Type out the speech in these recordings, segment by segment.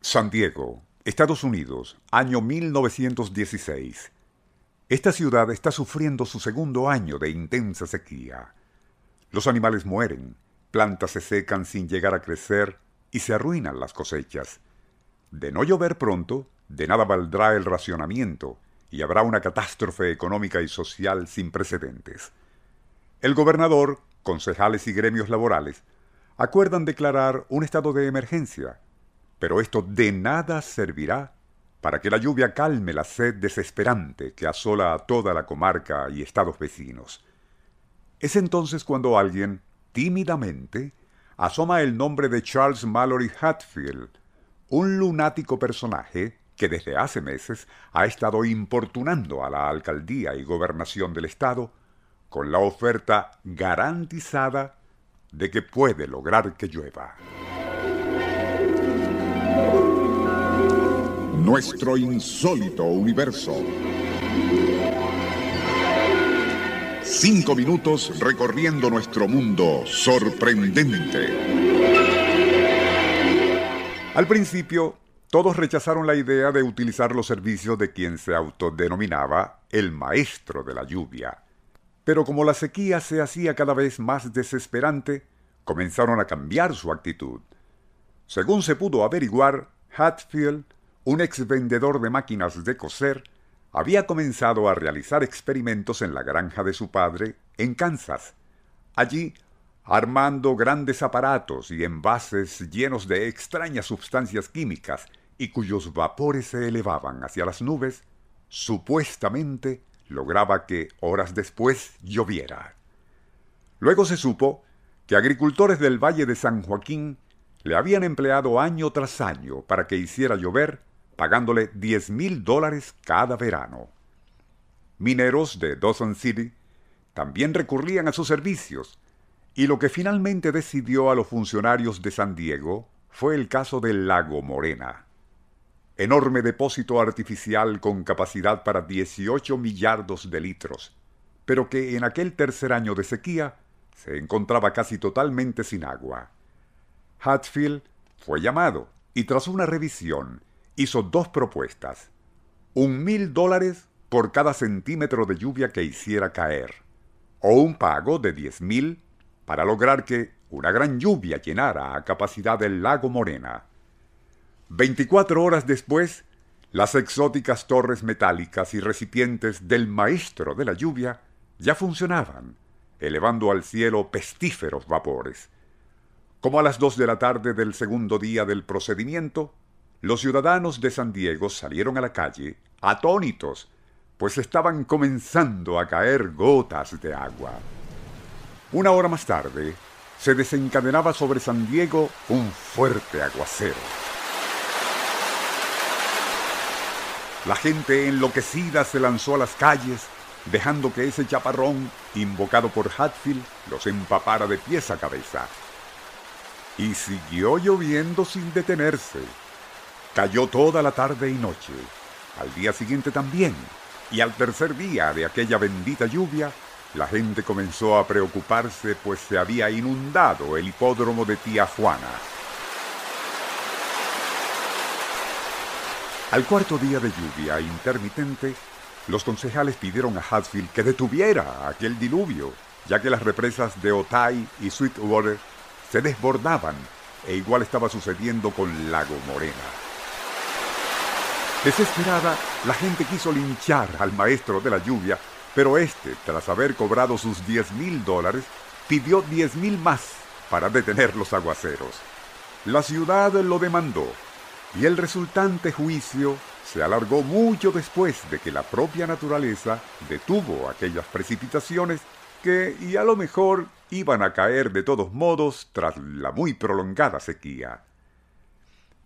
San Diego, Estados Unidos, año 1916. Esta ciudad está sufriendo su segundo año de intensa sequía. Los animales mueren, plantas se secan sin llegar a crecer y se arruinan las cosechas. De no llover pronto, de nada valdrá el racionamiento y habrá una catástrofe económica y social sin precedentes. El gobernador, concejales y gremios laborales acuerdan declarar un estado de emergencia, pero esto de nada servirá para que la lluvia calme la sed desesperante que asola a toda la comarca y estados vecinos. Es entonces cuando alguien, tímidamente, asoma el nombre de Charles Mallory Hatfield, un lunático personaje que desde hace meses ha estado importunando a la alcaldía y gobernación del estado con la oferta garantizada de que puede lograr que llueva. Nuestro insólito universo. Cinco minutos recorriendo nuestro mundo sorprendente. Al principio, todos rechazaron la idea de utilizar los servicios de quien se autodenominaba el maestro de la lluvia. Pero como la sequía se hacía cada vez más desesperante, comenzaron a cambiar su actitud. Según se pudo averiguar, Hatfield, un ex vendedor de máquinas de coser, había comenzado a realizar experimentos en la granja de su padre, en Kansas. Allí, armando grandes aparatos y envases llenos de extrañas sustancias químicas y cuyos vapores se elevaban hacia las nubes, supuestamente lograba que horas después lloviera. Luego se supo que agricultores del Valle de San Joaquín le habían empleado año tras año para que hiciera llover, pagándole diez mil dólares cada verano. Mineros de Dawson City también recurrían a sus servicios, y lo que finalmente decidió a los funcionarios de San Diego fue el caso del lago Morena enorme depósito artificial con capacidad para 18 millardos de litros, pero que en aquel tercer año de sequía se encontraba casi totalmente sin agua. Hatfield fue llamado y tras una revisión hizo dos propuestas. Un mil dólares por cada centímetro de lluvia que hiciera caer, o un pago de diez mil para lograr que una gran lluvia llenara a capacidad el lago Morena. Veinticuatro horas después, las exóticas torres metálicas y recipientes del maestro de la lluvia ya funcionaban, elevando al cielo pestíferos vapores. Como a las dos de la tarde del segundo día del procedimiento, los ciudadanos de San Diego salieron a la calle, atónitos, pues estaban comenzando a caer gotas de agua. Una hora más tarde, se desencadenaba sobre San Diego un fuerte aguacero. La gente enloquecida se lanzó a las calles, dejando que ese chaparrón, invocado por Hatfield, los empapara de pies a cabeza. Y siguió lloviendo sin detenerse. Cayó toda la tarde y noche, al día siguiente también, y al tercer día de aquella bendita lluvia, la gente comenzó a preocuparse pues se había inundado el hipódromo de Tía Juana. Al cuarto día de lluvia intermitente, los concejales pidieron a Hatfield que detuviera aquel diluvio, ya que las represas de Otay y Sweetwater se desbordaban e igual estaba sucediendo con Lago Morena. Desesperada, la gente quiso linchar al maestro de la lluvia, pero este, tras haber cobrado sus diez mil dólares, pidió diez mil más para detener los aguaceros. La ciudad lo demandó y el resultante juicio se alargó mucho después de que la propia naturaleza detuvo aquellas precipitaciones que, y a lo mejor, iban a caer de todos modos tras la muy prolongada sequía.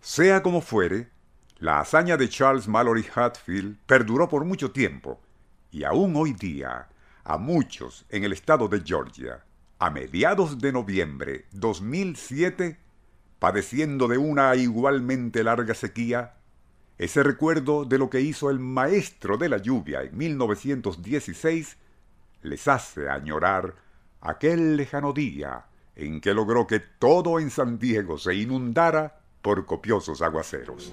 Sea como fuere, la hazaña de Charles Mallory Hatfield perduró por mucho tiempo y aún hoy día a muchos en el estado de Georgia, a mediados de noviembre 2007, padeciendo de una igualmente larga sequía, ese recuerdo de lo que hizo el maestro de la lluvia en 1916 les hace añorar aquel lejano día en que logró que todo en San Diego se inundara por copiosos aguaceros.